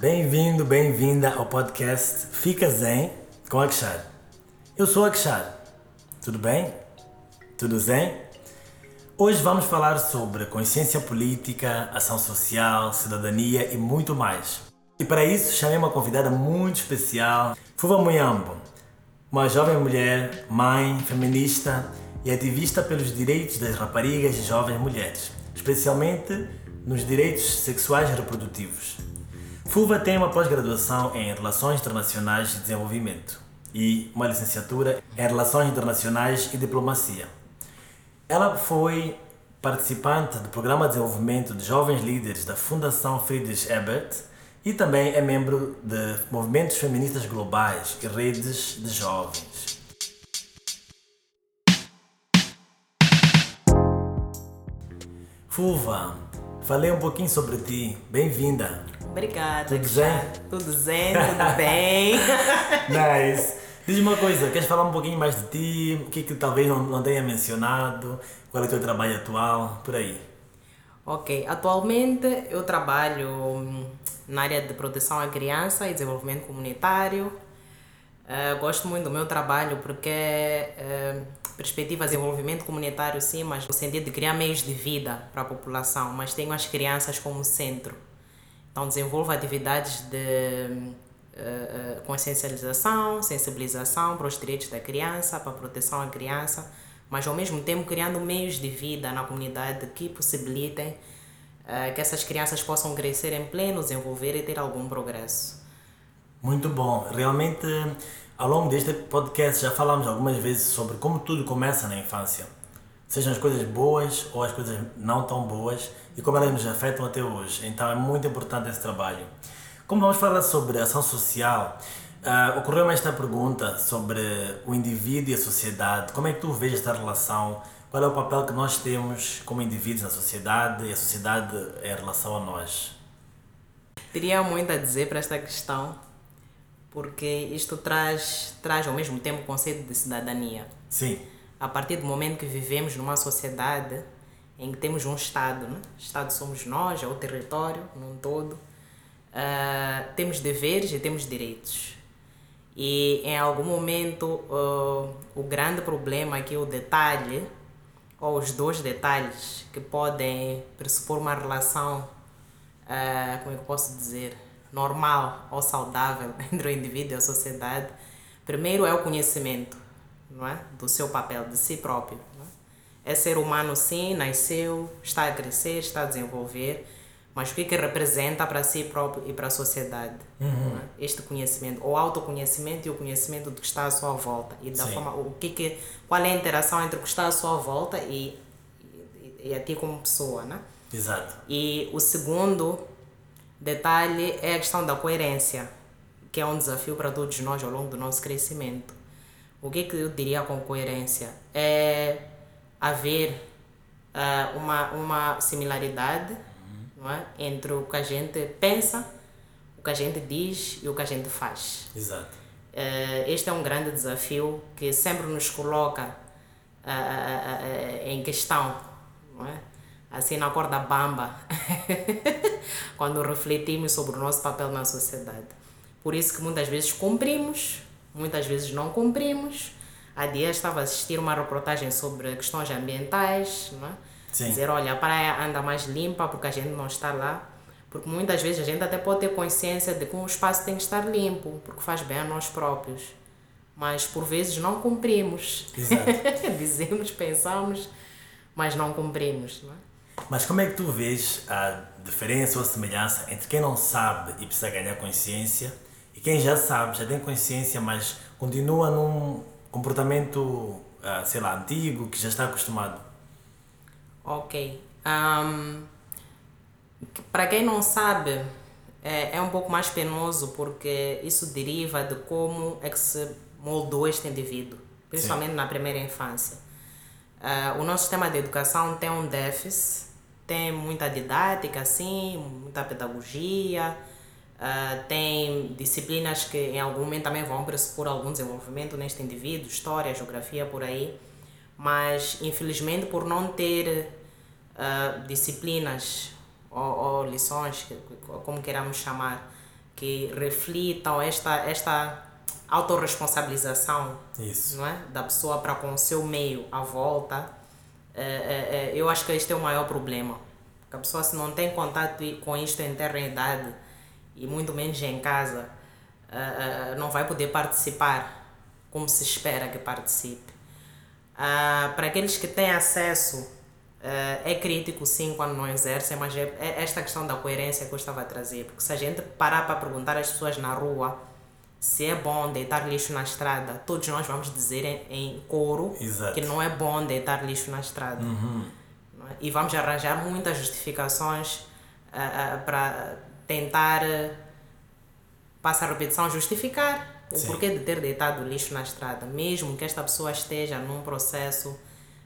bem-vindo, bem-vinda ao podcast Fica Zen com Akshar. Eu sou Akshar, tudo bem? Tudo zen? Hoje vamos falar sobre consciência política, ação social, cidadania e muito mais. E para isso chamei uma convidada muito especial, Fuva Muyambo, uma jovem mulher, mãe, feminista e ativista pelos direitos das raparigas e jovens mulheres, especialmente nos direitos sexuais e reprodutivos. Fuva tem uma pós-graduação em Relações Internacionais e Desenvolvimento e uma licenciatura em Relações Internacionais e Diplomacia. Ela foi participante do Programa de Desenvolvimento de Jovens Líderes da Fundação Friedrich Ebert e também é membro de movimentos feministas globais e redes de jovens. Fuva, falei um pouquinho sobre ti. Bem-vinda. Obrigada. Tudo zen? Tudo zen, tudo bem. nice. Diz uma coisa, queres falar um pouquinho mais de ti? O que, que talvez não, não tenha mencionado? Qual é o teu trabalho atual? Por aí. Ok, atualmente eu trabalho na área de proteção à criança e desenvolvimento comunitário. Uh, gosto muito do meu trabalho porque uh, perspectiva de desenvolvimento comunitário sim, mas no sentido de criar meios de vida para a população, mas tenho as crianças como centro. Então desenvolvo atividades de uh, consciencialização, sensibilização para os direitos da criança, para a proteção à criança, mas ao mesmo tempo criando meios de vida na comunidade que possibilitem uh, que essas crianças possam crescer em pleno, desenvolver e ter algum progresso. Muito bom. Realmente, ao longo deste podcast já falamos algumas vezes sobre como tudo começa na infância. Sejam as coisas boas ou as coisas não tão boas e como elas nos afetam até hoje. Então é muito importante esse trabalho. Como vamos falar sobre ação social, uh, ocorreu-me esta pergunta sobre o indivíduo e a sociedade. Como é que tu vês esta relação? Qual é o papel que nós temos como indivíduos na sociedade e a sociedade em relação a nós? Teria muito a dizer para esta questão, porque isto traz, traz ao mesmo tempo o conceito de cidadania. Sim. A partir do momento que vivemos numa sociedade em que temos um Estado, né? Estado somos nós, é o território num todo uh, temos deveres e temos direitos. E em algum momento uh, o grande problema aqui, o detalhe, ou os dois detalhes que podem pressupor uma relação, uh, como é que eu posso dizer, normal ou saudável entre o indivíduo e a sociedade, primeiro é o conhecimento não é? do seu papel, de si próprio. É? é ser humano sim, nasceu, está a crescer, está a desenvolver, mas o que, que representa para si próprio e para a sociedade uhum. é? este conhecimento o autoconhecimento e o conhecimento do que está à sua volta e da Sim. forma o que que qual é a interação entre o que está à sua volta e, e, e a ti como pessoa né exato e o segundo detalhe é a questão da coerência que é um desafio para todos nós ao longo do nosso crescimento o que que eu diria com coerência é haver uh, uma uma similaridade não é? entre o que a gente pensa, o que a gente diz e o que a gente faz. Exato. Uh, este é um grande desafio que sempre nos coloca uh, em questão, não é? Assim na corda bamba, quando refletimos sobre o nosso papel na sociedade. Por isso que muitas vezes cumprimos, muitas vezes não cumprimos. Há dias estava a assistir uma reportagem sobre questões ambientais, não é? Sim. Dizer, olha, a praia anda mais limpa porque a gente não está lá. Porque muitas vezes a gente até pode ter consciência de que um espaço tem que estar limpo, porque faz bem a nós próprios. Mas por vezes não cumprimos. Exato. Dizemos, pensamos, mas não cumprimos. Não é? Mas como é que tu vês a diferença ou a semelhança entre quem não sabe e precisa ganhar consciência e quem já sabe, já tem consciência, mas continua num comportamento, ah, sei lá, antigo, que já está acostumado? Ok. Um, para quem não sabe, é, é um pouco mais penoso porque isso deriva de como é que se moldou este indivíduo, principalmente Sim. na primeira infância. Uh, o nosso sistema de educação tem um déficit, tem muita didática, sim, muita pedagogia, uh, tem disciplinas que em algum momento também vão pressupor algum desenvolvimento neste indivíduo, história, geografia, por aí mas infelizmente por não ter uh, disciplinas ou, ou lições, como queiramos chamar, que reflitam esta, esta autorresponsabilização Isso. não é? da pessoa para com o seu meio à volta, é, é, é, eu acho que este é o maior problema. Porque a pessoa, se não tem contato com isto em terra e muito menos em casa, é, é, não vai poder participar como se espera que participe. Ah, para aqueles que têm acesso, é crítico sim quando não exercem, mas é, é esta questão da coerência que eu estava a trazer. Porque se a gente parar para perguntar às pessoas na rua se é bom deitar lixo na estrada, todos nós vamos dizer em, em coro Exato. que não é bom deitar lixo na estrada. Uhum. É? E vamos arranjar muitas justificações uh, uh, para tentar, uh, passa a repetição, justificar o Sim. porquê de ter deitado lixo na estrada, mesmo que esta pessoa esteja num processo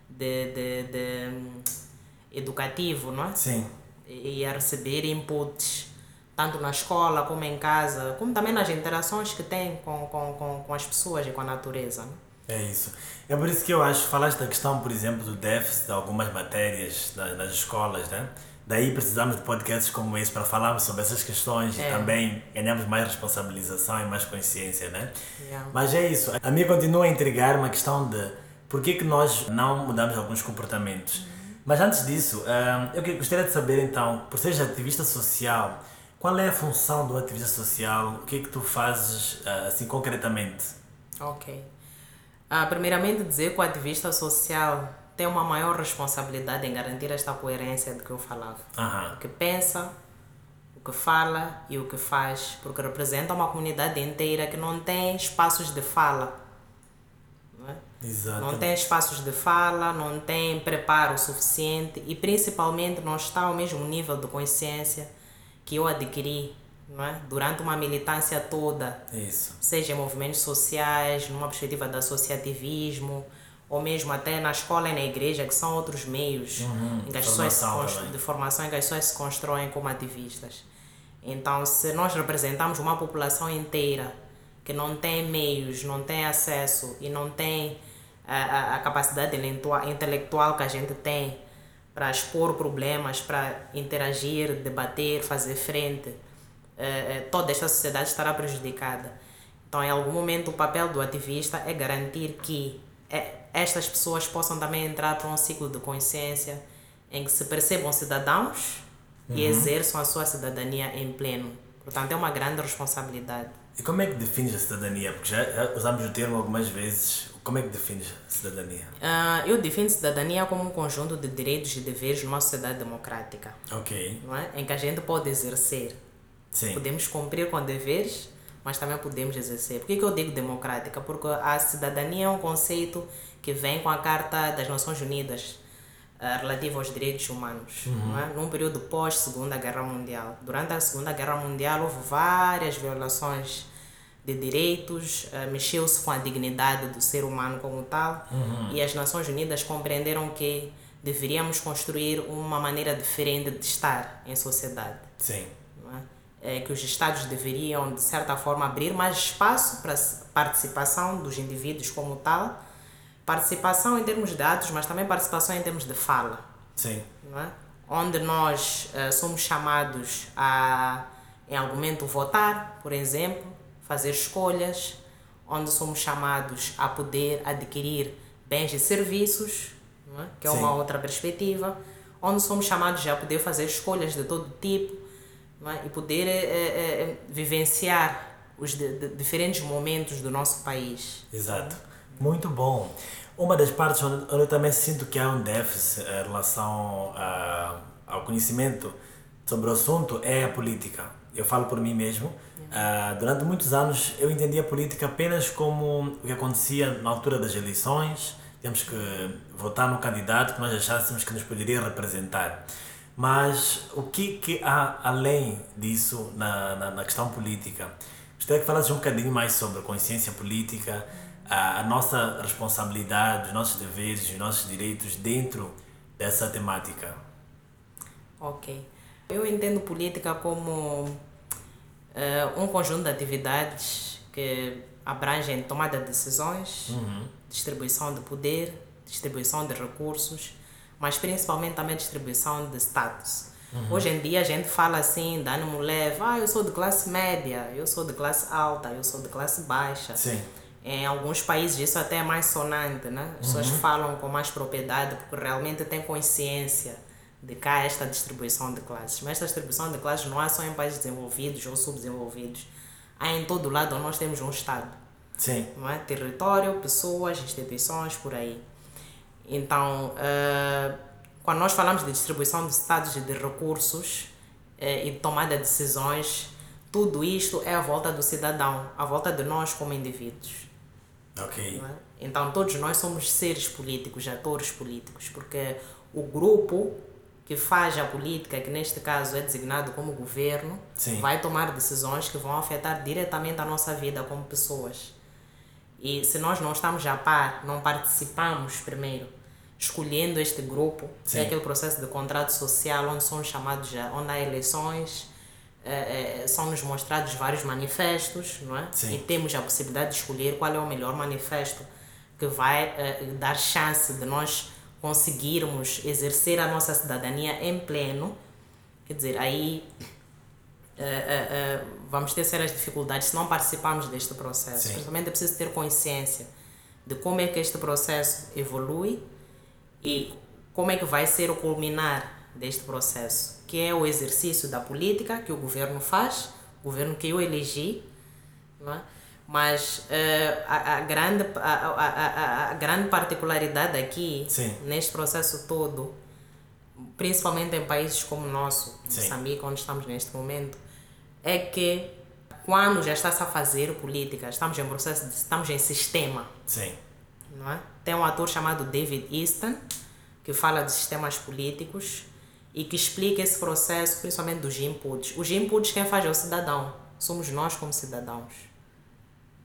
de, de, de hum, educativo, não é? Sim. e e a receber inputs, tanto na escola como em casa, como também nas interações que tem com, com, com, com as pessoas e com a natureza. né? É isso. É por isso que eu acho, falaste da questão, por exemplo, do déficit de algumas matérias nas, nas escolas, né? Daí precisamos de podcasts como esse para falarmos sobre essas questões É. e também ganhamos mais responsabilização e mais consciência, né? Yeah. Mas é isso. A mim continua a intrigar uma questão de por que, que nós não mudamos alguns comportamentos. Mas antes disso, ah, eu gostaria de saber então, por seres ativista social, qual é a função do ativista social? O que é que tu fazes ah, assim concretamente? Ok. Ah, primeiramente, dizer que o ativista social tem uma maior responsabilidade em garantir esta coerência de que eu falava. O que pensa, o que fala e o que faz, porque representa uma comunidade inteira que não tem espaços de fala. Não é? Não tem espaços de fala, não tem preparo suficiente e principalmente não está ao mesmo nível de consciência que eu adquiri não é? durante uma militância toda, Isso. seja em movimentos sociais, numa perspectiva de associativismo, ou mesmo até na escola e na igreja, que são outros meios em que as se formação também. de formação em que as pessoas se constroem como ativistas. Então, se nós representamos uma população inteira que não tem meios, não tem acesso e não tem a, a, a capacidade intelectua- intelectual que a gente tem para expor problemas, para interagir, debater, fazer frente, eh, eh, toda esta sociedade estará prejudicada. Então, em algum momento, o papel do ativista é garantir que eh, estas pessoas possam também entrar para um ciclo de consciência em que se percebam cidadãos e exerçam a sua cidadania em pleno. Portanto, é uma grande responsabilidade. E como é que defines a cidadania? Porque já usamos o termo algumas vezes. Como é que defines cidadania? Ah, eu defino cidadania como um conjunto de direitos e deveres numa sociedade democrática, Ok. não é? em que a gente pode exercer Sim. Podemos cumprir com deveres, mas também podemos exercer. Por que, que eu digo democrática? Porque a cidadania é um conceito que vem com a Carta das Nações Unidas uh, relativa aos direitos humanos, não é? num período pós-Segunda Guerra Mundial. Durante a Segunda Guerra Mundial houve várias violações de direitos, uh, mexeu-se com a dignidade do ser humano como tal, e as Nações Unidas compreenderam que deveríamos construir uma maneira diferente de estar em sociedade Sim. é? É que os Estados deveriam, de certa forma, abrir mais espaço para a participação dos indivíduos como tal, participação em termos de atos, mas também participação em termos de fala, Sim. é? onde nós eh, somos chamados a, em algum momento, votar, por exemplo, fazer escolhas, onde somos chamados a poder adquirir bens e serviços, é? que é Sim. uma outra perspectiva, onde somos chamados a poder fazer escolhas de todo tipo é? e poder eh, eh, vivenciar os de- de- diferentes momentos do nosso país. Exato. Muito bom. Uma das partes onde onde eu também sinto que há um déficit em relação a- ao conhecimento sobre o assunto é a política. Eu falo por mim mesmo. Ah, durante muitos anos eu entendia a política apenas como o que acontecia na altura das eleições. Temos que votar no candidato que nós achássemos que nos poderia representar. Mas o que, que há além disso na, na, na questão política? Gostaria que falasses um bocadinho mais sobre a consciência política, a, a nossa responsabilidade, os nossos deveres, os nossos direitos dentro dessa temática. Ok. Eu entendo política como eh, um conjunto de atividades que abrangem tomada de decisões, distribuição de poder, distribuição de recursos, mas principalmente também distribuição de status. Uhum. Hoje em dia a gente fala assim, dá ânimo leve, ah, eu sou de classe média, eu sou de classe alta, eu sou de classe baixa. Sim. Em alguns países isso até é mais sonante, né? As pessoas Uhum. falam com mais propriedade porque realmente têm consciência de cá esta distribuição de classes. Mas esta distribuição de classes não há só em países desenvolvidos ou subdesenvolvidos. Há em todo lado nós temos um Estado Sim. não é? território, pessoas, instituições, por aí. Então, eh, quando nós falamos de distribuição de estados e de recursos eh, e de tomada de decisões, tudo isto é à volta do cidadão, à volta de nós como indivíduos. Ok. é? Então, todos nós somos seres políticos, atores políticos, porque o grupo que faz a política, que neste caso é designado como governo, Sim. vai tomar decisões que vão afetar diretamente a nossa vida como pessoas. E se nós não estamos a par, não participamos primeiro, escolhendo este grupo, Sim. é aquele processo de contrato social onde são chamados, a- onde há eleições, eh, eh, são-nos mostrados vários manifestos, não é? Sim. E temos a possibilidade de escolher qual é o melhor manifesto que vai eh, dar chance de nós conseguirmos exercer a nossa cidadania em pleno. Quer dizer, aí eh, eh, eh, vamos ter sérias dificuldades se não participarmos deste processo. Sim. Principalmente é preciso ter consciência de como é que este processo evolui e como é que vai ser o culminar deste processo, que é o exercício da política que o governo faz, o governo que eu elegi, não é? Mas eh, a, a, grande, a, a, a, a grande particularidade aqui, Sim. neste processo todo, principalmente em países como o nosso, Sim. Moçambique, onde estamos neste momento, é que quando já está-se a fazer política, estamos em processo, de, estamos em sistema, Sim. não é? Tem um ator chamado David Easton, que fala de sistemas políticos e que explica esse processo, principalmente dos inputs. Os inputs quem faz é o cidadão, somos nós como cidadãos.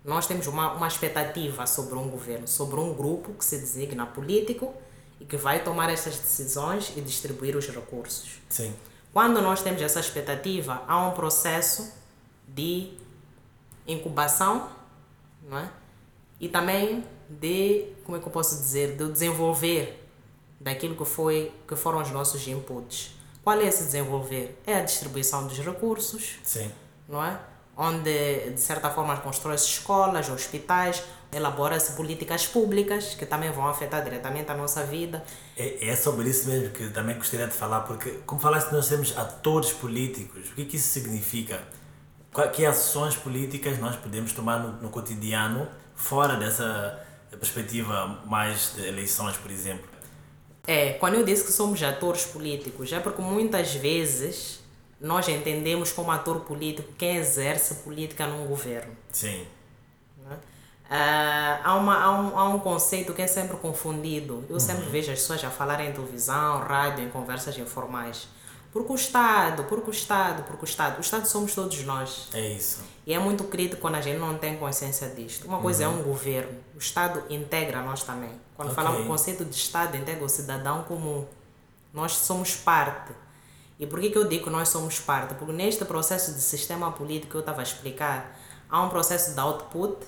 Nós temos uma, uma expectativa sobre um governo, sobre um grupo que se designa político e que vai tomar essas decisões e distribuir os recursos. Sim. Quando nós temos essa expectativa, há um processo de incubação, não é? E também de, como é que eu posso dizer, de desenvolver daquilo que foi que foram os nossos inputs. Qual é esse desenvolver? É a distribuição dos recursos, Sim. não é? Onde, de certa forma, constrói-se escolas, hospitais, elabora-se políticas públicas que também vão afetar diretamente a nossa vida. É, é sobre isso mesmo que também gostaria de falar, porque, como falaste, nós temos atores políticos. O que, que isso significa? Que ações políticas nós podemos tomar no, no cotidiano, fora dessa perspectiva mais de eleições, por exemplo? É, quando eu disse que somos atores políticos, é porque muitas vezes nós entendemos como ator político quem exerce política num governo. Sim. né? Ah, há, uma, há, um, há um conceito que é sempre confundido. Eu sempre vejo as pessoas a falarem em televisão, rádio, em conversas informais. Porque o Estado, porque o Estado, porque o Estado. O Estado somos todos nós. É isso. E é muito crítico quando a gente não tem consciência disto. Uma coisa é um governo, o Estado integra nós também. Quando Ok. falamos o conceito de Estado, integra o cidadão comum. Nós somos parte. E por que, que eu digo que nós somos parte? Porque neste processo de sistema político que eu estava a explicar, há um processo de output.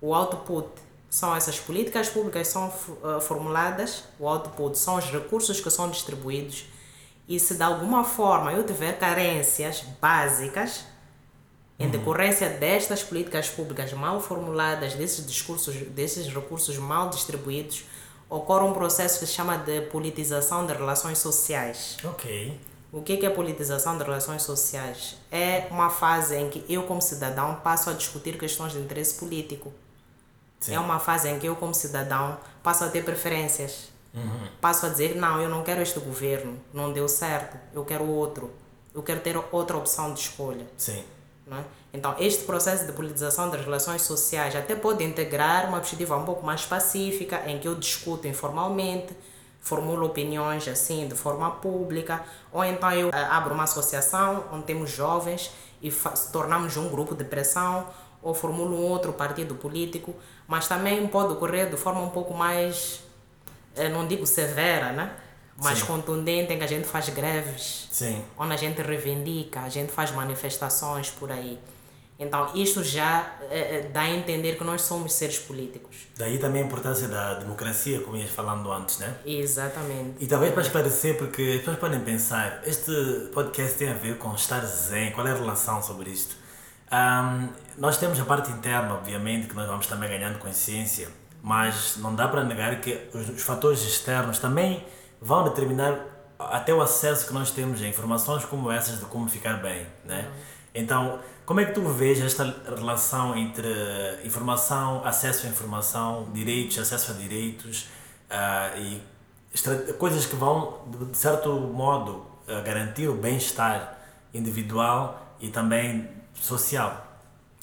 O output são essas políticas públicas que são eh, formuladas, o output são os recursos que são distribuídos. E se de alguma forma eu tiver carências básicas, em decorrência destas políticas públicas mal formuladas, desses discursos, desses recursos mal distribuídos, ocorre um processo que se chama de politização de relações sociais. Ok. O que que é politização de relações sociais? É uma fase em que eu, como cidadão, passo a discutir questões de interesse político. Sim. É uma fase em que eu, como cidadão, passo a ter preferências. Passo a dizer: não, eu não quero este governo, não deu certo, eu quero outro. Eu quero ter outra opção de escolha. Sim. É? Então, este processo de politização das relações sociais até pode integrar uma perspectiva um pouco mais pacífica, em que eu discuto informalmente, formulo opiniões assim de forma pública, ou então eu eh, abro uma associação onde temos jovens e tornamos um grupo de pressão, ou formulo um outro partido político, mas também pode ocorrer de forma um pouco mais, eh, não digo severa, né? Mas Sim. contundente, em que a gente faz greves Sim. onde a gente reivindica, a gente faz manifestações por aí. Então, isto já eh, dá a entender que nós somos seres políticos. Daí também a importância da democracia, como ias falando antes, né? Exatamente. E talvez para esclarecer, porque as pessoas podem pensar, este podcast tem a ver com estar zen, qual é a relação sobre isto? Um, nós temos a parte interna, obviamente, que nós vamos também ganhando consciência, mas não dá para negar que os, os fatores externos também vão determinar até o acesso que nós temos a informações como essas de como ficar bem, né? Então, como é que tu vês esta relação entre informação, acesso à informação, direitos, acesso a direitos uh, e coisas que vão, de certo modo, uh, garantir o bem-estar individual e também social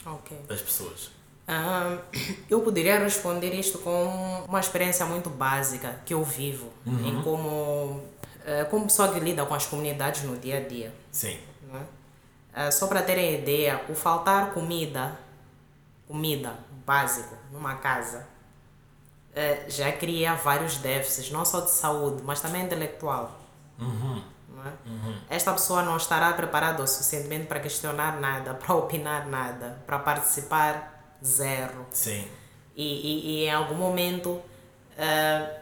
okay. das pessoas? Eu poderia responder isto com uma experiência muito básica que eu vivo, uhum. em como, uh, como pessoa que lida com as comunidades no dia a dia. Sim. Uh, só para terem ideia, o faltar comida, comida básico numa casa, uh, já cria vários déficits, não só de saúde, mas também intelectual. Uhum. É? Uhum. Esta pessoa não estará preparada o suficientemente para questionar nada, para opinar nada, para participar zero. Sim. E, e, e em algum momento, uh,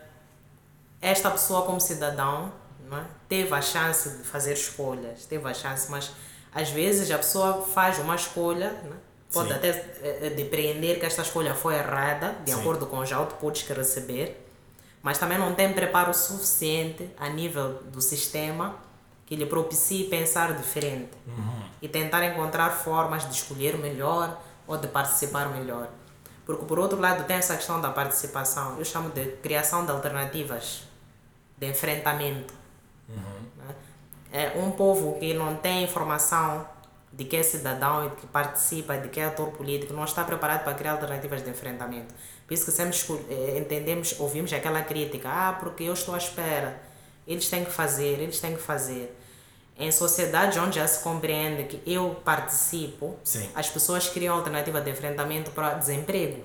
esta pessoa, como cidadão, não é? teve a chance de fazer escolhas, teve a chance, mas às vezes a pessoa faz uma escolha, né? pode Sim. até eh, depreender que esta escolha foi errada, de Sim. acordo com os outputs que receber, mas também não tem preparo suficiente a nível do sistema que lhe propicie pensar diferente uhum. e tentar encontrar formas de escolher melhor ou de participar melhor. Porque, por outro lado, tem essa questão da participação, eu chamo de criação de alternativas de enfrentamento. Uhum. É um povo que não tem informação de que é cidadão e que participa, de que é ator político, não está preparado para criar alternativas de enfrentamento. Por isso que sempre eh, entendemos, ouvimos aquela crítica, ah, porque eu estou à espera, eles têm que fazer, eles têm que fazer. Em sociedades onde já se compreende que eu participo, Sim. as pessoas criam alternativa de enfrentamento para desemprego.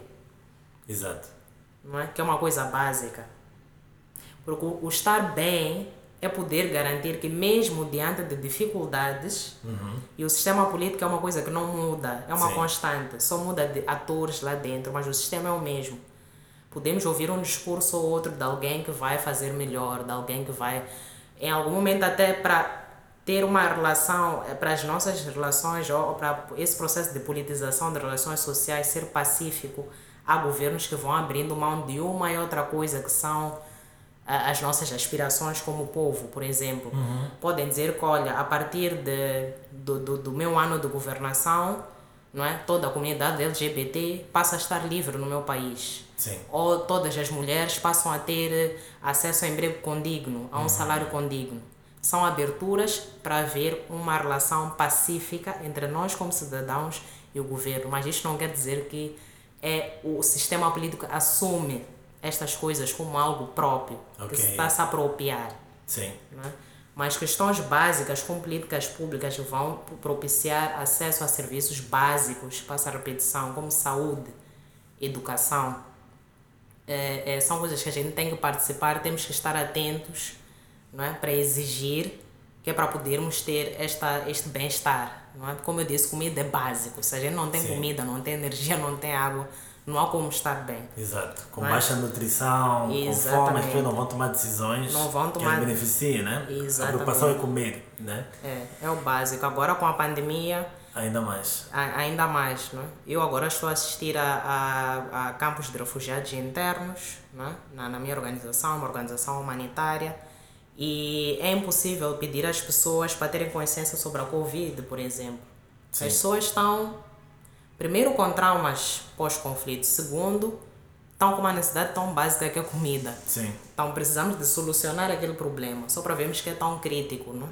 Exato. Não é? Que é uma coisa básica. Porque o estar bem é poder garantir que mesmo diante de dificuldades uhum. e o sistema político é uma coisa que não muda é uma Sim. constante só muda de atores lá dentro mas o sistema é o mesmo podemos ouvir um discurso ou outro de alguém que vai fazer melhor de alguém que vai em algum momento até para ter uma relação eh, para as nossas relações ou para esse processo de politização de relações sociais ser pacífico há governos que vão abrindo mão de uma e outra coisa que são as nossas aspirações como povo, por exemplo. Uhum. Podem dizer que, olha, a partir de, do, do, do meu ano de governação, não é? toda a comunidade LGBT passa a estar livre no meu país. Sim. Ou todas as mulheres passam a ter acesso a emprego condigno, a um uhum. salário condigno. São aberturas para haver uma relação pacífica entre nós como cidadãos e o governo. Mas isto não quer dizer que é, o sistema político assume estas coisas como algo próprio, okay. que se está a apropriar. Sim. É? Mas questões básicas, como políticas públicas, vão propiciar acesso a serviços básicos, passa a repetição, como saúde, educação. É, é, são coisas que a gente tem que participar, temos que estar atentos não é? para exigir, que é para podermos ter esta, este bem-estar. Não é? Como eu disse, comida é básico. Se a gente não tem Sim. comida, não tem energia, não tem água, não há como estar bem. Exato. Com é? baixa nutrição, Exatamente. com fome, as pessoas não vão tomar decisões não vão tomar... que as beneficiem, né? Exatamente. A preocupação é comer, né? É, é o básico. Agora com a pandemia... Ainda mais. A, ainda mais, né? Eu agora estou a assistir a, a, a campos de refugiados internos, né? na, na minha organização, uma organização humanitária, e é impossível pedir às pessoas para terem consciência sobre a Covid, por exemplo. Sim. As pessoas estão Primeiro, com traumas pós-conflito. Segundo, estão com uma necessidade tão básica que é comida. Sim. Então, precisamos de solucionar aquele problema. Só para vermos que é tão crítico, não?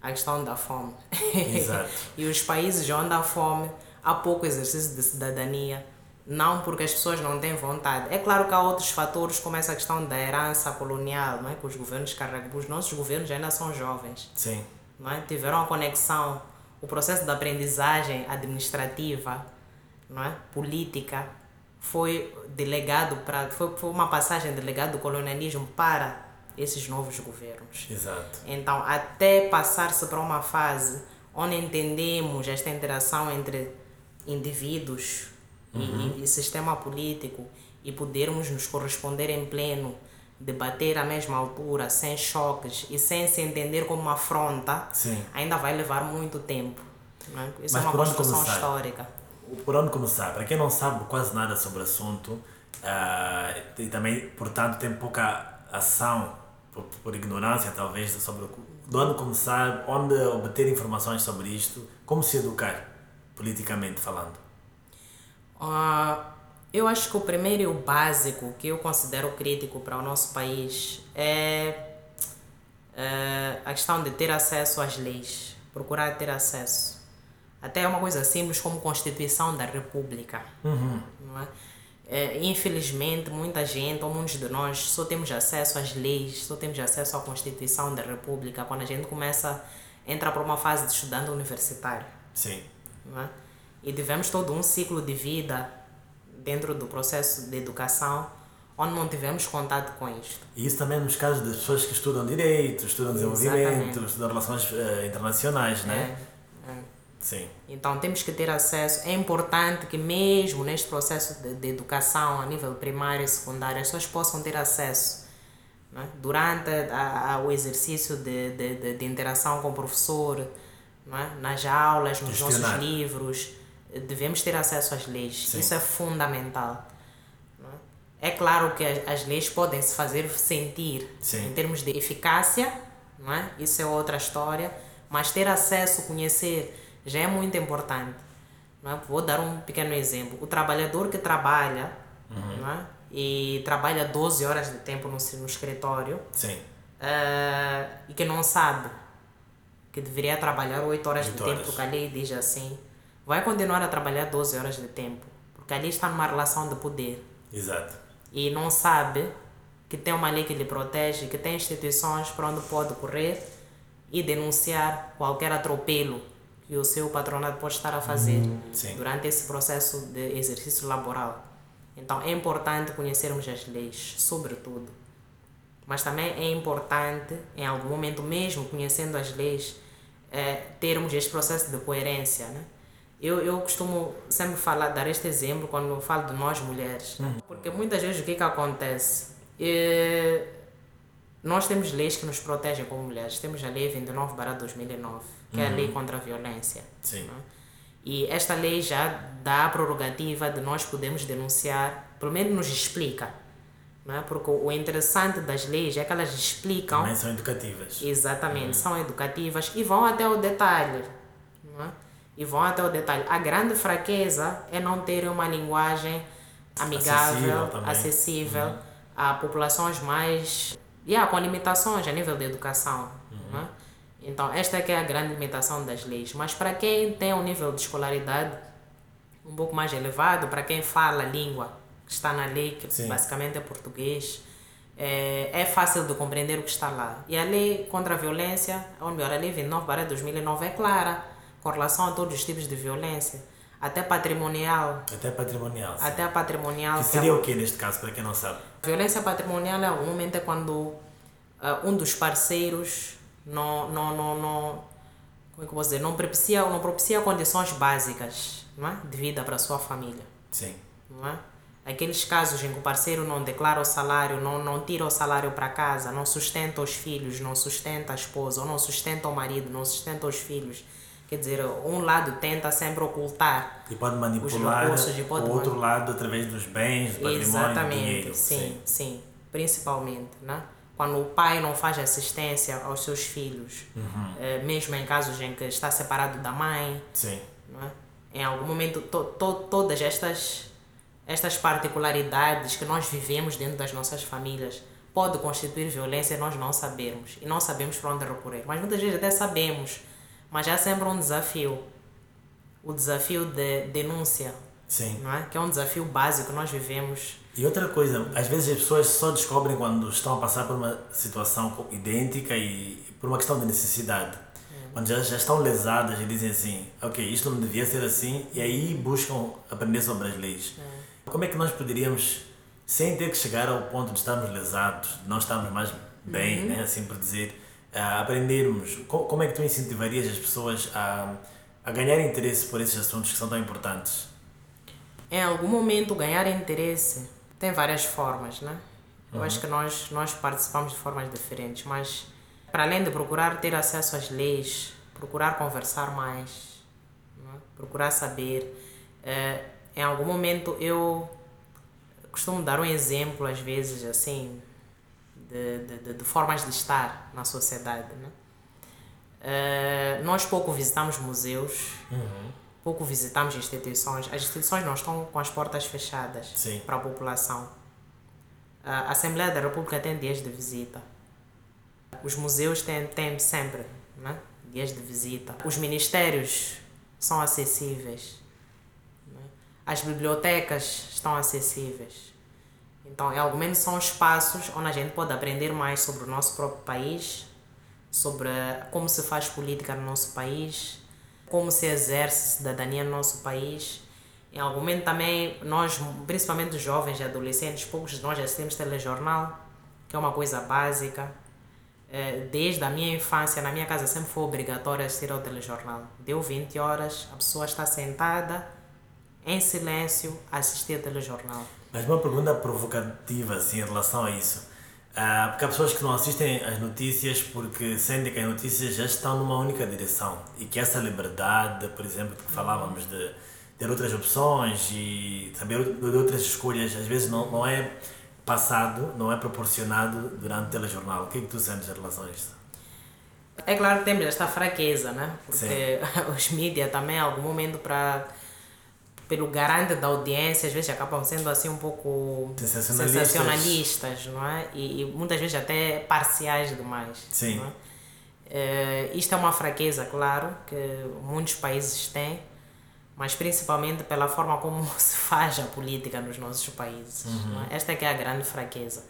A questão da fome. Exato. e os países onde há fome, há pouco exercício de cidadania. Não porque as pessoas não têm vontade. É claro que há outros fatores, como essa questão da herança colonial, não é? que os governos carregam. Os nossos governos ainda são jovens. Sim. Não é? Tiveram a conexão o processo de aprendizagem administrativa, não é? política, foi delegado para foi, foi uma passagem delegado do colonialismo para esses novos governos. Exato. Então, até passar-se para uma fase onde entendemos esta interação entre indivíduos uhum. e, e, sistema político e podermos nos corresponder em pleno, debater à mesma altura, sem choques e sem se entender como uma afronta, Sim. ainda vai levar muito tempo. Não é? Isso Mas é uma construção histórica. Por onde começar? Para quem não sabe quase nada sobre o assunto uh, e também, portanto, tem pouca ação por, por ignorância, talvez, sobre de onde começar, onde obter informações sobre isto, como se educar, politicamente falando. Uh, eu acho que o primeiro e o básico que eu considero crítico para o nosso país é uh, a questão de ter acesso às leis, procurar ter acesso. Até é uma coisa simples como Constituição da República. Uhum. Não é? É, infelizmente, muita gente, ou muitos de nós, só temos acesso às leis, só temos acesso à Constituição da República quando a gente começa a entrar para uma fase de estudante universitário. Sim. Não é? E tivemos todo um ciclo de vida dentro do processo de educação onde não tivemos contato com isto. E isso também nos casos das pessoas que estudam Direito, estudam Desenvolvimento, estudam Relações uh, Internacionais, né? É, é. Sim. Então temos que ter acesso. É importante que mesmo neste processo de, de educação a nível primário e secundário as pessoas possam ter acesso. Né? Durante a, a, o exercício de, de, de, de, interação com o professor, né? nas aulas, nos nossos livros, devemos ter acesso às leis. Sim. Isso é fundamental. Né? É claro que as, as leis podem se fazer sentir Sim. em termos de eficácia, não é? isso é outra história, mas ter acesso, conhecer já é muito importante. Não é? Vou dar um pequeno exemplo. O trabalhador que trabalha uhum. não é? e trabalha 12 horas de tempo no, no escritório Sim. Uh, e que não sabe que deveria trabalhar 8 horas 8 de horas. tempo, porque a lei diz assim, vai continuar a trabalhar 12 horas de tempo, porque ali está numa relação de poder. Exato. E não sabe que tem uma lei que lhe protege, que tem instituições para onde pode correr e denunciar qualquer atropelo que o seu patronato pode estar a fazer Sim. durante esse processo de exercício laboral. Então é importante conhecermos as leis, sobretudo. Mas também é importante, em algum momento mesmo conhecendo as leis, é, termos este processo de coerência. Né? Eu, eu costumo sempre falar, dar este exemplo quando eu falo de nós mulheres. Uhum. Porque muitas vezes o que, que acontece? É, nós temos leis que nos protegem como mulheres. Temos a Lei 29 2009, que é a lei contra a violência. Sim. Né? E esta lei já dá a prerrogativa de nós podermos denunciar, pelo menos nos explica. Né? Porque o interessante das leis é que elas explicam. Também são educativas. Exatamente, são educativas e vão até o detalhe. Né? E vão até o detalhe. A grande fraqueza é não ter uma linguagem amigável, Acessível, acessível Uhum. a populações mais. Yeah, com limitações a nível de educação. Né? Então, esta é que é a grande limitação das leis. Mas para quem tem um nível de escolaridade um pouco mais elevado, para quem fala a língua que está na lei, que Sim. basicamente é português, é, é fácil de compreender o que está lá. E a lei contra a violência, ou melhor, a lei 29 para 2009 é clara com relação a todos os tipos de violência, até patrimonial. Até patrimonial. sim. Até patrimonial. Que é seria uma- o que neste caso, para quem não sabe? Violência patrimonial é um momento é quando ah, um dos parceiros não, não, não, não, como é que eu posso dizer, não propicia, não propicia condições básicas não é? de vida para a sua família. Sim. Não é? Aqueles casos em que o parceiro não declara o salário, não, não tira o salário para casa, não sustenta os filhos, não sustenta a esposa, ou não sustenta o marido, não sustenta os filhos. Quer dizer, um lado tenta sempre ocultar E pode manipular recursos e pode o outro mani- lado através dos bens, do patrimônio, do Exatamente, dinheiro. sim, sim, principalmente, né? Quando o pai não faz assistência aos seus filhos, Uhum. eh, mesmo em casos em que está separado da mãe, Sim. não é? em algum momento to, to, todas estas estas particularidades que nós vivemos dentro das nossas famílias pode constituir violência e nós não sabemos e não sabemos para onde recorrer mas muitas vezes até sabemos mas há sempre um desafio o desafio de denúncia Sim. não é que é um desafio básico que nós vivemos E outra coisa, às vezes as pessoas só descobrem quando estão a passar por uma situação idêntica e por uma questão de necessidade. Quando já, já estão lesadas e dizem assim, ok, isto não devia ser assim, e aí buscam aprender sobre as leis. Como é que nós poderíamos, sem ter que chegar ao ponto de estarmos lesados, de não estarmos mais bem, né, assim por dizer, a aprendermos? Co- Como é que tu incentivarias as pessoas a, a ganhar interesse por esses assuntos que são tão importantes? Em algum momento, ganhar interesse tem várias formas, né? Eu uhum. acho que nós, nós participamos de formas diferentes, mas para além de procurar ter acesso às leis, procurar conversar mais, né? procurar saber, é, em algum momento eu costumo dar um exemplo, às vezes, assim, de, de, de formas de estar na sociedade, né? Uh, nós pouco visitamos museus, uhum. pouco visitamos instituições. As instituições não estão com as portas fechadas Sim. para a população. A Assembleia da República tem dias de visita. Os museus têm, têm sempre né? dias de visita. Os ministérios são acessíveis. Né? As bibliotecas estão acessíveis. Então, em algum menos são espaços onde a gente pode aprender mais sobre o nosso próprio país, sobre como se faz política no nosso país, como se exerce cidadania no nosso país. Em algum momento também, nós, principalmente os jovens e adolescentes, poucos de nós assistimos telejornal, que é uma coisa básica. É, desde a minha infância, na minha casa sempre foi obrigatório assistir ao telejornal. Deu 20 horas, a pessoa está sentada, em silêncio, a assistir ao telejornal. Mas uma pergunta provocativa assim, em relação a isso. Uh, porque há pessoas que não assistem às notícias porque sentem que as notícias já estão numa única direção e que essa liberdade, por exemplo, que falávamos de ter outras opções e saber de outras escolhas, às vezes não, não é passado, não é proporcionado durante o telejornal. O que é que tu sentes em relação a isto? É claro que temos esta fraqueza, né? Porque Sim. os mídias também, em algum momento, para pelo garante da audiência, às vezes acabam sendo assim um pouco sensacionalistas, sensacionalistas não é? E, e, muitas vezes até parciais demais. Sim. É? isto é uma fraqueza, claro, que muitos países têm, mas principalmente pela forma como se faz a política nos nossos países. Uhum. É? Esta é que é a grande fraqueza.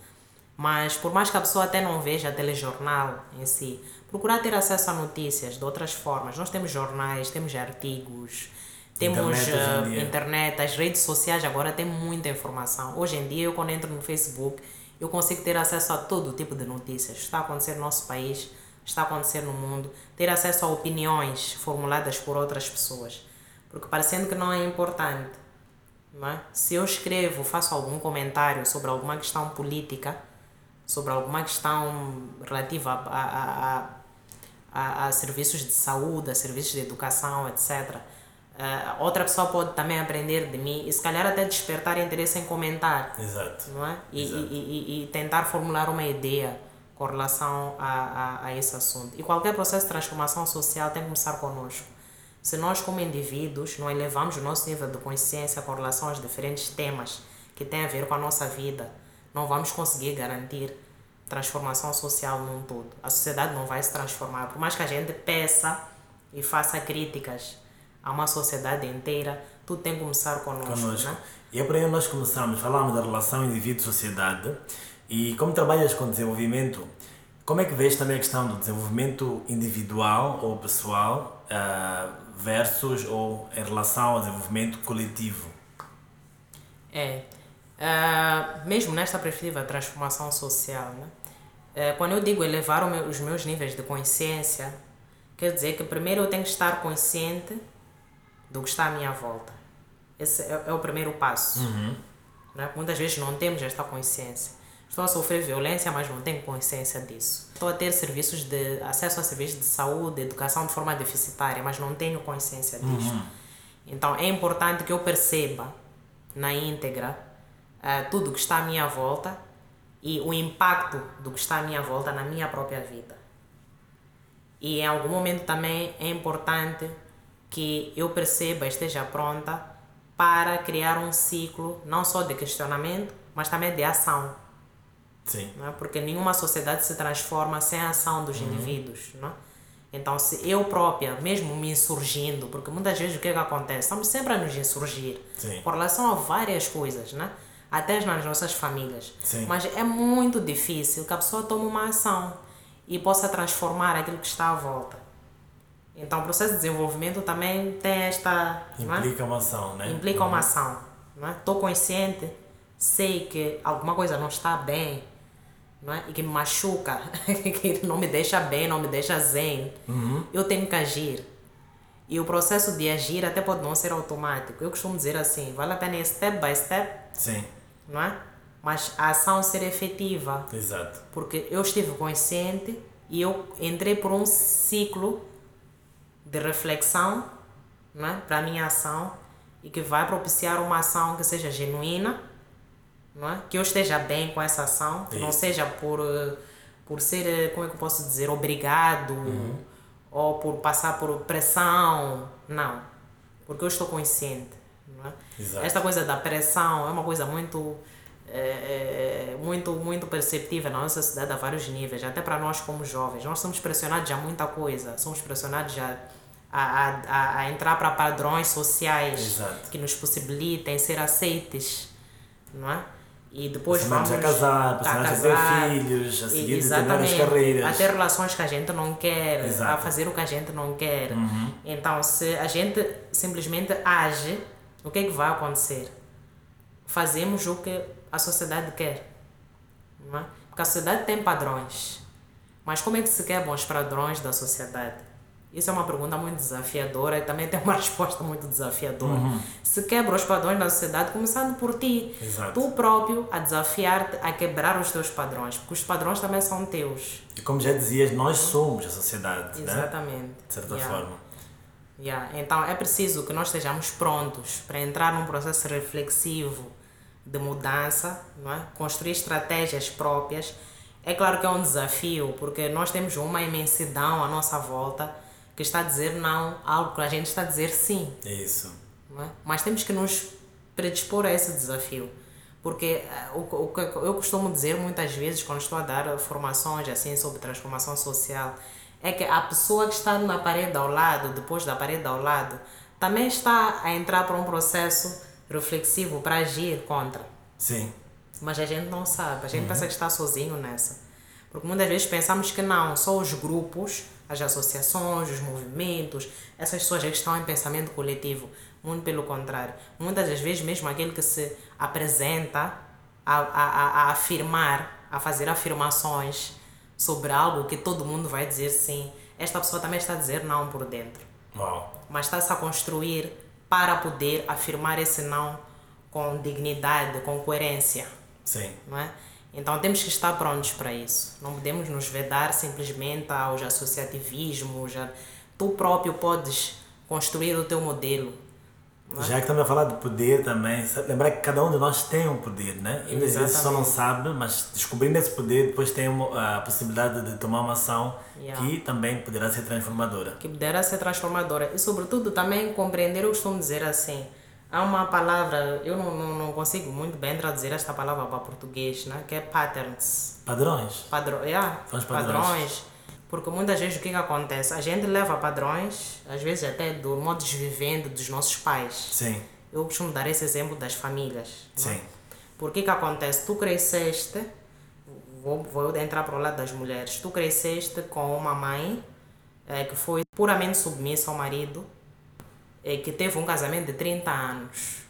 Mas por mais que a pessoa até não veja telejornal em si, procurar ter acesso a notícias de outras formas. Nós temos jornais, temos artigos, temos internet, uh, internet, as redes sociais agora têm muita informação. Hoje em dia, eu quando entro no Facebook, eu consigo ter acesso a todo tipo de notícias. Está a acontecer no nosso país, está a acontecer no mundo. Ter acesso a opiniões formuladas por outras pessoas. Porque parecendo que não é importante. Não é? Se eu escrevo, faço algum comentário sobre alguma questão política, sobre alguma questão relativa a, a, a, a, a serviços de saúde, a serviços de educação, etc., Uh, outra pessoa pode também aprender de mim e se calhar até despertar interesse em comentar. Exato. Não é? E, Exato. E, e, e, tentar formular uma ideia com relação a, a, a esse assunto. E qualquer processo de transformação social tem que começar conosco. Se nós, como indivíduos, não elevamos o nosso nível de consciência com relação aos diferentes temas que têm a ver com a nossa vida, não vamos conseguir garantir transformação social num todo. A sociedade não vai se transformar. Por mais que a gente peça e faça críticas a uma sociedade inteira, tudo tem que começar connosco. connosco. Né? E é por aí nós começamos, falamos da relação indivíduo-sociedade e como trabalhas com desenvolvimento, como é que vês também a questão do desenvolvimento individual ou pessoal uh, versus ou em relação ao desenvolvimento coletivo? É, uh, mesmo nesta perspectiva de transformação social, né? Uh, quando eu digo elevar os meus níveis de consciência, quer dizer que primeiro eu tenho que estar consciente do que está à minha volta. Esse é, é o primeiro passo. Uhum. Né? Muitas vezes não temos esta consciência. Estou a sofrer violência, mas não tenho consciência disso. Estou a ter serviços de acesso a serviços de saúde, educação de forma deficitária, mas não tenho consciência disso. Uhum. Então é importante que eu perceba na íntegra uh, tudo que está à minha volta e o impacto do que está à minha volta na minha própria vida. E em algum momento também é importante que eu perceba esteja pronta para criar um ciclo não só de questionamento, mas também de ação. Sim. É? Porque nenhuma sociedade se transforma sem a ação dos uhum. indivíduos. É? Então, se eu própria, mesmo me insurgindo, porque muitas vezes o que, é que acontece? Estamos sempre a nos insurgir Sim. com relação a várias coisas, né? até nas nossas famílias. Sim. Mas é muito difícil que a pessoa tome uma ação e possa transformar aquilo que está à volta. Então, o processo de desenvolvimento também tem esta. É? Implica é? uma ação, né? Implica uma uhum. ação. Estou é? consciente, sei que alguma coisa não está bem não é? e que me machuca, que não me deixa bem, não me deixa zen. Uhum. Eu tenho que agir. E o processo de agir até pode não ser automático. Eu costumo dizer assim, vale a pena ir step by step, Sim, não é? Mas a ação ser efetiva. exato. Porque eu estive consciente e eu entrei por um ciclo de reflexão não é? para a minha ação e que vai propiciar uma ação que seja genuína, não é? que eu esteja bem com essa ação, que não Isso. seja por, por ser, como é que eu posso dizer, obrigado ou por passar por pressão, não. Porque eu estou consciente. Não é? Esta coisa da pressão é uma coisa muito é, é, muito muito perceptível na nossa sociedade a vários níveis, até para nós como jovens. Nós somos pressionados a muita coisa, somos pressionados a, a, a, a- entrar para padrões sociais Exato. que nos possibilitem ser aceites, não é? E depois Pressionados vamos a casar, a a ter casar, filhos, a seguir determinadas carreiras. a ter relações que a gente não quer, Exato. a fazer o que a gente não quer. Então, se a gente simplesmente age, o que é que vai acontecer? Fazemos o que a sociedade quer. Não é? Porque a sociedade tem padrões. Mas como é que se quebram os padrões da sociedade? Isso é uma pergunta muito desafiadora e também tem uma resposta muito desafiadora. Se quebra os padrões da sociedade, começando por ti. Exato. Tu próprio a desafiar-te a quebrar os teus padrões, porque os padrões também são teus. E como já dizias, nós somos a sociedade, né? Exatamente. De certa Yeah. forma. Yeah. Então é preciso que nós estejamos prontos para entrar num processo reflexivo de mudança, não é? construir estratégias próprias. É claro que é um desafio, porque nós temos uma imensidão à nossa volta que está a dizer não a algo que a gente está a dizer sim. É isso. é? Mas temos que nos predispor a esse desafio. Porque eh, o, o que eu costumo dizer muitas vezes quando estou a dar formações assim sobre transformação social é que a pessoa que está na parede ao lado, depois da parede ao lado, também está a entrar para um processo reflexivo para agir contra. Sim. Mas a gente não sabe, a gente pensa que está sozinho nessa. Porque muitas vezes pensamos que não, só os grupos, as associações, os movimentos, essas pessoas que estão em pensamento coletivo. Muito pelo contrário. Muitas das vezes, mesmo aquele que se apresenta a, a, a, a afirmar, a fazer afirmações sobre algo que todo mundo vai dizer sim, esta pessoa também está a dizer não por dentro Uau. mas está-se a construir para poder afirmar esse não com dignidade, com coerência, Sim. não é? Então temos que estar prontos para isso. Não podemos nos vedar simplesmente aos associativismos. A... Tu próprio podes construir o teu modelo. Já que estamos a falar de poder também, lembrar que cada um de nós tem um poder, né? Às vezes só não sabe, mas descobrindo esse poder, depois tem uma, a possibilidade de tomar uma ação Yeah. que também poderá ser transformadora. que poderá ser transformadora. E, sobretudo, também compreender, eu costumo dizer assim, há uma palavra, eu não, não, não consigo muito bem traduzir esta palavra para português, né? que é patterns. Padrões. Padrão, yeah, São os padrões. padrões. Porque muitas vezes o que, que acontece? A gente leva padrões, às vezes até do modo de vivendo dos nossos pais. Sim, Eu costumo dar esse exemplo das famílias. não é? sim. Por que que acontece? Tu cresceste, vou, vou entrar para o lado das mulheres, tu cresceste com uma mãe eh, que foi puramente submissa ao marido, que teve um casamento de 30 anos,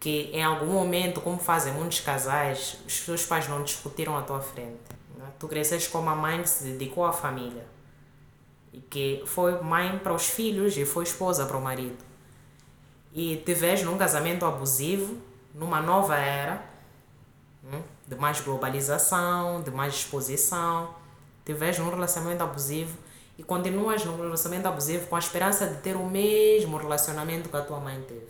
que em algum momento, como fazem muitos casais, os seus pais não discutiram à tua frente. né? Tu cresceste com uma mãe que se dedicou à família, e que foi mãe para os filhos e foi esposa para o marido e te vês num casamento abusivo, numa nova era, hum, de mais globalização, de mais exposição, te vês num relacionamento abusivo e continuas num relacionamento abusivo com a esperança de ter o mesmo relacionamento que a tua mãe teve.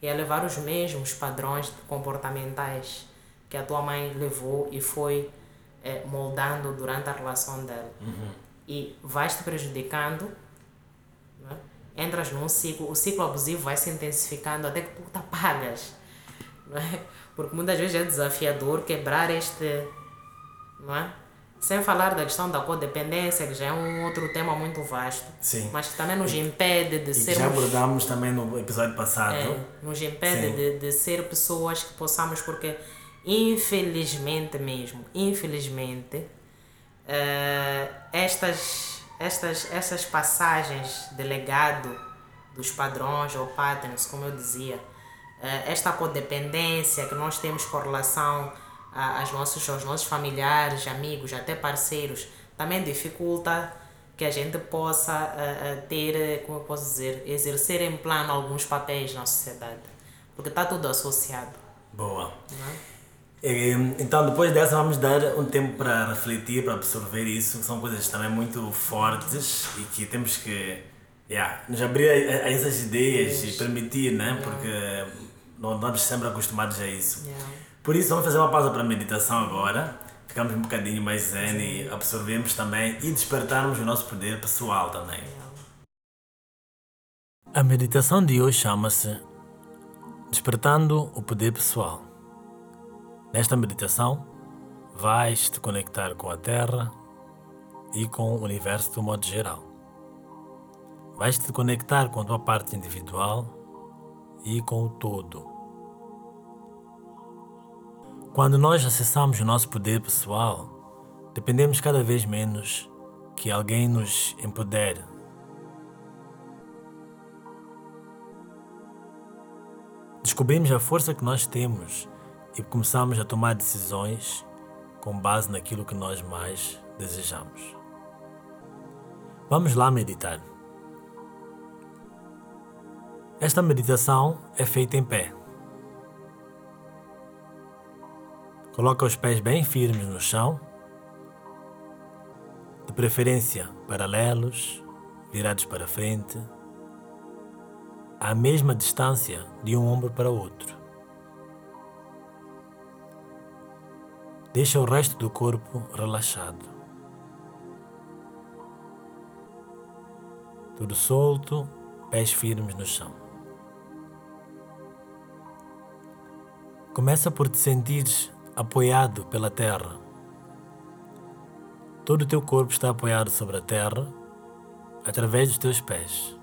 E a levar os mesmos padrões comportamentais que a tua mãe levou e foi eh, moldando durante a relação dela. E vais te prejudicando né? entras num ciclo, o ciclo abusivo vai se intensificando até que tu te apagas. Não é? Porque muitas vezes é desafiador quebrar este. Não é? Sem falar da questão da codependência, que já é um outro tema muito vasto, Sim. mas que também nos impede de E que já sermos. abordámos também no episódio passado. É, nos impede de, de ser pessoas que possamos, porque infelizmente mesmo, infelizmente, eh, estas, estas, estas passagens de legado dos padrões ou patterns, como eu dizia, eh, esta codependência que nós temos com relação aos nossos, aos nossos familiares, amigos, até parceiros, também dificulta que a gente possa uh, uh, ter, como eu posso dizer, exercer em plano alguns papéis na sociedade. Porque está tudo associado. Boa. É? Então, depois dessa, vamos dar um tempo para refletir, para absorver isso. São coisas também muito fortes e que temos que yeah, nos abrir a, a essas ideias e permitir, né? Yeah. Porque não estamos sempre acostumados a isso. Yeah. Por isso, vamos fazer uma pausa para a meditação agora ficamos um bocadinho mais zen e absorvemos também e despertarmos o nosso poder pessoal também. A meditação de hoje chama-se Despertando o Poder Pessoal. Nesta meditação, vais te conectar com a Terra e com o universo do modo geral. Vais te conectar com a tua parte individual e com o todo quando nós acessamos o nosso poder pessoal, dependemos cada vez menos que alguém nos empodere. Descobrimos a força que nós temos e começamos a tomar decisões com base naquilo que nós mais desejamos. Vamos lá meditar. Esta meditação é feita em pé. Coloca os pés bem firmes no chão, de preferência paralelos, virados para frente, à mesma distância de um ombro para o outro. Deixa o resto do corpo relaxado. Tudo solto, pés firmes no chão. Começa por te sentires apoiado pela terra. Todo o teu corpo está apoiado sobre a terra através dos teus pés.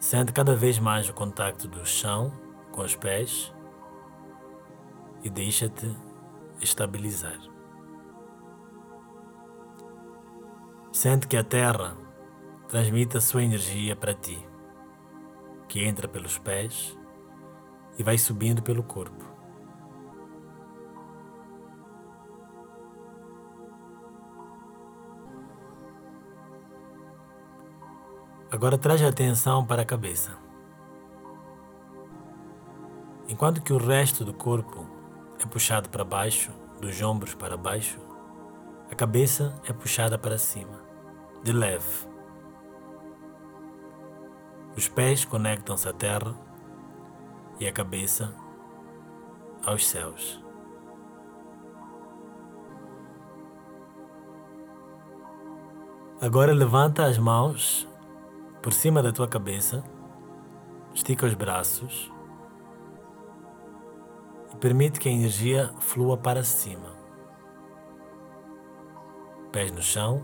Sente cada vez mais o contacto do chão com os pés e deixa-te estabilizar. Sente que a terra transmite a sua energia para ti, que entra pelos pés e vai subindo pelo corpo. Agora traz a atenção para a cabeça. Enquanto que o resto do corpo é puxado para baixo, dos ombros para baixo, a cabeça é puxada para cima, de leve. Os pés conectam-se à terra e a cabeça aos céus. Agora levanta as mãos por cima da tua cabeça, estica os braços e permite que a energia flua para cima. Pés no chão,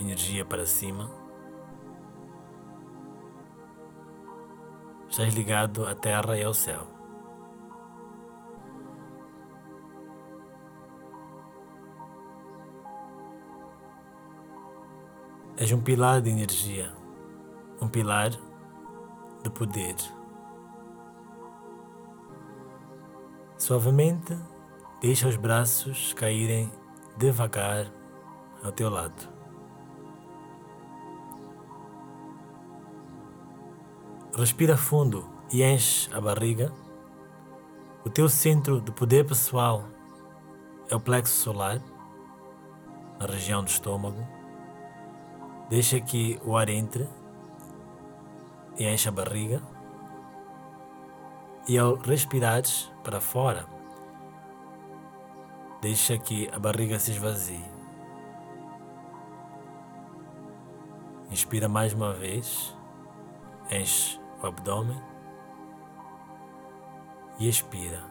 energia para cima. Estás ligado à terra e ao céu. És um pilar de energia um pilar de poder. Suavemente, deixa os braços caírem devagar ao teu lado. Respira fundo e enche a barriga. O teu centro de poder pessoal é o plexo solar, na região do estômago. Deixa que o ar entre e enche a barriga. E ao respirares para fora, deixa que a barriga se esvazie. Inspira mais uma vez, enche o abdômen e expira,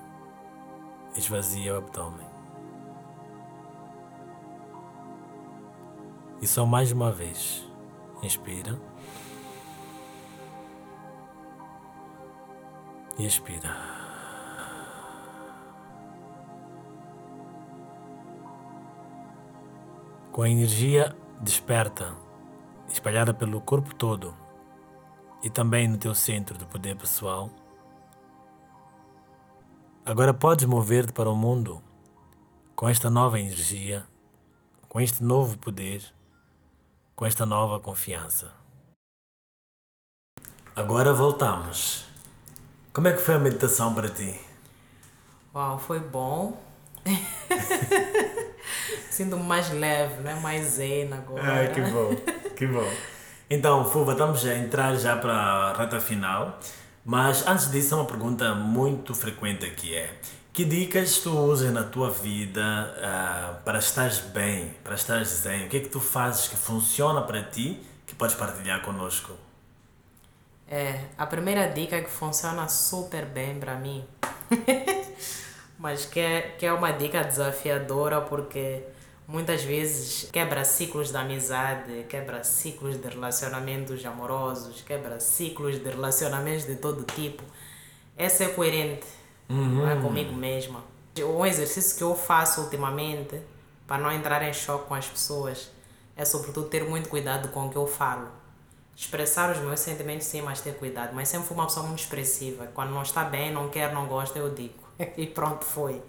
esvazia o abdômen. E só mais uma vez, inspira. Expira. Com a energia desperta, espalhada pelo corpo todo e também no teu centro de poder pessoal, agora podes mover-te para o mundo com esta nova energia, com este novo poder, com esta nova confiança. Agora voltamos. Como é que foi a meditação para ti? Uau, foi bom. Sinto-me mais leve, né? mais zen agora. Ah, que bom, que bom. Então, Fuva, estamos a entrar já para a reta final, mas antes disso, uma pergunta muito frequente aqui é: que dicas tu usas na tua vida uh, para estares bem, para estares zen? O que é que tu fazes que funciona para ti que podes partilhar conosco? É, a primeira dica que funciona super bem para mim, mas que é, que é uma dica desafiadora porque muitas vezes quebra ciclos de amizade, quebra ciclos de relacionamentos amorosos, quebra ciclos de relacionamentos de todo tipo. Essa é coerente uhum. é comigo mesma. Um exercício que eu faço ultimamente para não entrar em choque com as pessoas é sobretudo ter muito cuidado com o que eu falo expressar os meus sentimentos sim, mas ter cuidado. Mas sempre fui uma pessoa muito expressiva. Quando não está bem, não quer, não gosta, eu digo. e pronto, foi.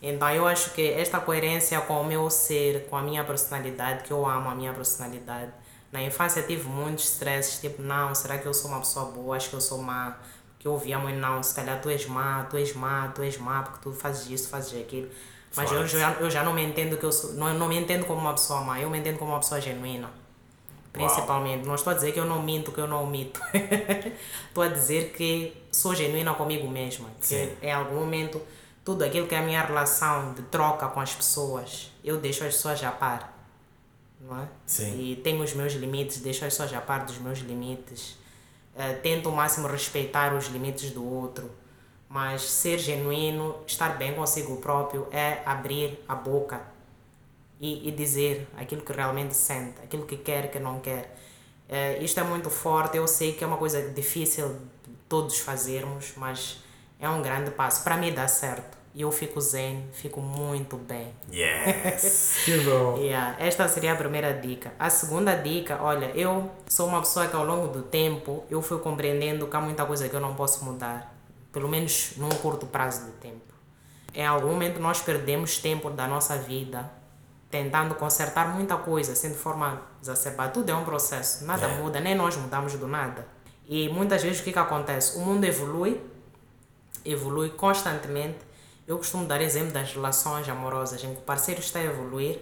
Então eu acho que esta coerência com o meu ser, com a minha personalidade, que eu amo a minha personalidade. Na infância tive muitos stresses, tipo, não, será que eu sou uma pessoa boa? Acho que eu sou má. Que eu ouvia muito, não, se calhar tu és má, tu és má, tu és má, porque tu fazes isso, fazes aquilo. Mas eu já, eu já não me entendo que eu sou, não, não me entendo como uma pessoa má, eu me entendo como uma pessoa genuína principalmente. Uau. Não estou a dizer que eu não minto, que eu não omito. estou a dizer que sou genuína comigo mesma. Que Sim. em algum momento, tudo aquilo que é a minha relação de troca com as pessoas, eu deixo as pessoas a par. Não é? Sim. E tenho os meus limites, deixo as pessoas a par dos meus limites. Uh, tento ao máximo respeitar os limites do outro. Mas ser genuíno, estar bem consigo próprio é abrir a boca e, e dizer aquilo que realmente sente, aquilo que quer, que não quer. Uh, isto é muito forte, eu sei que é uma coisa difícil de todos fazermos, mas é um grande passo. Para mim dá certo. E eu fico zen, fico muito bem. Yes! que bom! yeah. Esta seria a primeira dica. A segunda dica, olha, eu sou uma pessoa que ao longo do tempo eu fui compreendendo que há muita coisa que eu não posso mudar. Pelo menos num curto prazo de tempo. Em algum momento nós perdemos tempo da nossa vida tentando consertar muita coisa, assim de forma exacerbada. Tudo é um processo, nada é. muda, nem nós mudamos do nada. E muitas vezes o que, que acontece? O mundo evolui, evolui constantemente. Eu costumo dar exemplo das relações amorosas, em que o parceiro está a evoluir,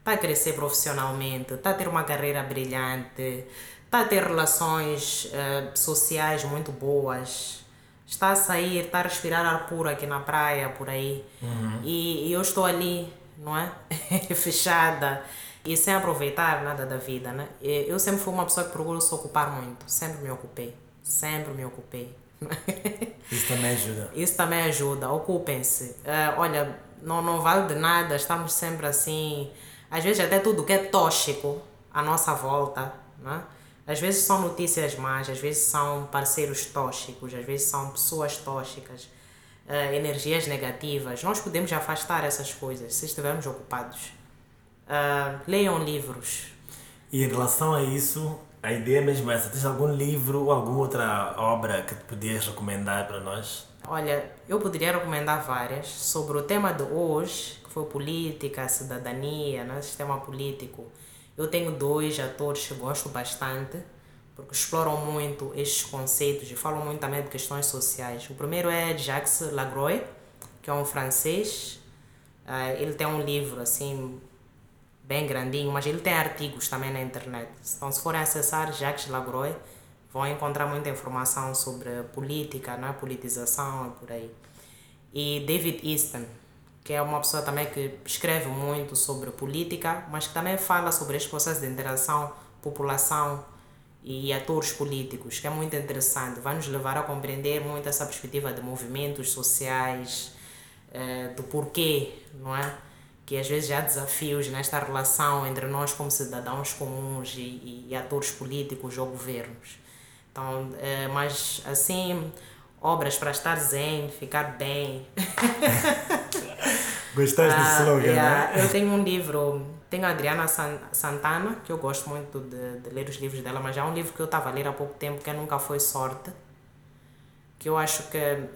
está a crescer profissionalmente, está a ter uma carreira brilhante, está a ter relações uh, sociais muito boas, está a sair, está a respirar ar puro aqui na praia, por aí. Uhum. E, e eu estou ali não é? Fechada e sem aproveitar nada da vida, né? Eu sempre fui uma pessoa que procura se ocupar muito, sempre me ocupei, sempre me ocupei. Isso também ajuda. Isso também ajuda, ocupem-se. Uh, olha, não, não vale de nada, estamos sempre assim. Às vezes, até tudo que é tóxico à nossa volta, né? Às vezes são notícias más, às vezes são parceiros tóxicos, às vezes são pessoas tóxicas uh, energias negativas, nós podemos afastar essas coisas se estivermos ocupados. Uh, leiam livros. E em relação a isso, a ideia é mesmo essa. Tens algum livro ou alguma outra obra que podias recomendar para nós? Olha, eu poderia recomendar várias sobre o tema de hoje, que foi política, cidadania, né, sistema político. Eu tenho dois atores que gosto bastante porque exploram muito estes conceitos e falam muito também de questões sociais. O primeiro é Jacques Lagroy, que é um francês. Uh, ele tem um livro assim bem grandinho, mas ele tem artigos também na internet. Então, se forem acessar Jacques Lagroy, vão encontrar muita informação sobre política, né? politização e por aí. E David Easton, que é uma pessoa também que escreve muito sobre política, mas que também fala sobre esse processo de interação população e atores políticos, que é muito interessante, vai nos levar a compreender muito essa perspectiva de movimentos sociais, eh, do porquê, não é? Que às vezes há desafios nesta relação entre nós como cidadãos comuns e, e, atores políticos ou governos. Então, eh, mas assim, obras para estar zen, ficar bem. Gostaste do slogan, uh, yeah. né? Eu tenho um livro tenho a Adriana Santana, que eu gosto muito de, de ler os livros dela, mas há um livro que eu estava a ler há pouco tempo que é Nunca Foi Sorte, que eu acho que uh,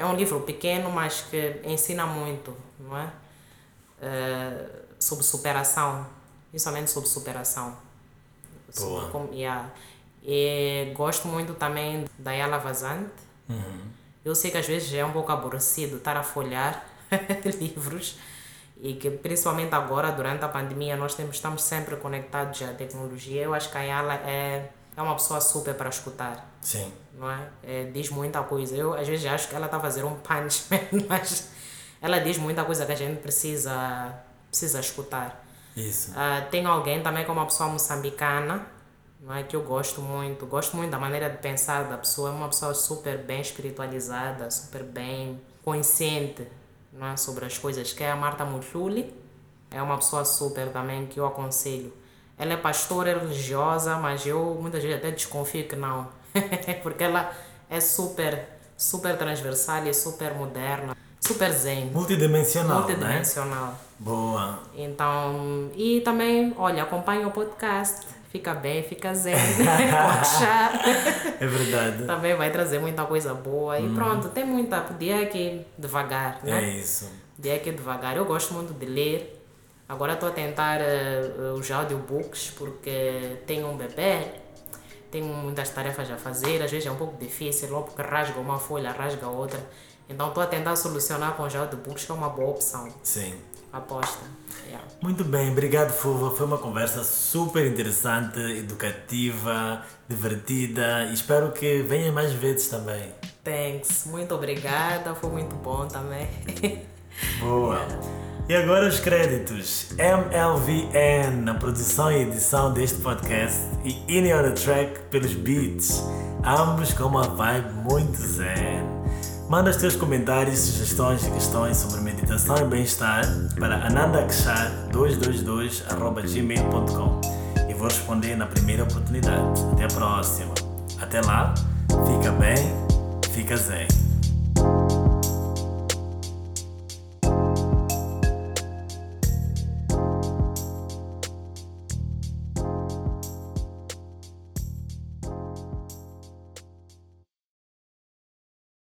é um livro pequeno, mas que ensina muito, não é? Uh, sobre superação, principalmente sobre superação. Boa. Sobre como- yeah. E gosto muito também da Yala Vazante. Eu sei que às vezes é um pouco aborrecido estar a folhar livros e que principalmente agora, durante a pandemia, nós temos, estamos sempre conectados à tecnologia. Eu acho que a Yala é, é uma pessoa super para escutar Sim. não é? É, diz muita coisa. Eu às vezes acho que ela está a fazer um punchman, mas ela diz muita coisa que a gente precisa, precisa escutar. Isso. Ah, tem alguém também que é uma pessoa moçambicana, não é? que eu gosto muito. Gosto muito da maneira de pensar da pessoa. É uma pessoa super bem espiritualizada, super bem consciente é? sobre as coisas, que é a Marta Mutluli. É uma pessoa super também que eu aconselho. Ela é pastora religiosa, mas eu muitas vezes até desconfio que não. Porque ela é super, super transversal e super moderna, super zen, Multidimensional, né? multidimensional. Boa. Então, e também, olha, acompanha o podcast. Fica bem, fica zen. chá. É verdade. Também vai trazer muita coisa boa. E pronto, tem muita. Podia que devagar, né? É isso. Podia que devagar. Eu gosto muito de ler. Agora estou a tentar eh, os audiobooks porque tenho um bebê. Tenho muitas tarefas a fazer. Às vezes é um pouco difícil, logo porque rasga uma folha, rasga outra. Então estou a tentar solucionar com os audiobooks, que é uma boa opção. Sim. Aposta. Yeah. Muito bem, obrigado Fuva. Foi uma conversa super interessante, educativa, divertida espero que venha mais vezes também. Thanks. Muito obrigada. Foi muito bom também. Boa. E agora os créditos. MLVN na produção e edição deste podcast e on the Track pelos beats. Ambos com uma vibe muito zen. Manda os teus comentários, sugestões e questões sobre meditação e bem-estar para anandakshar222.gmail.com e vou responder na primeira oportunidade. Até a próxima. Até lá, fica bem, fica zen.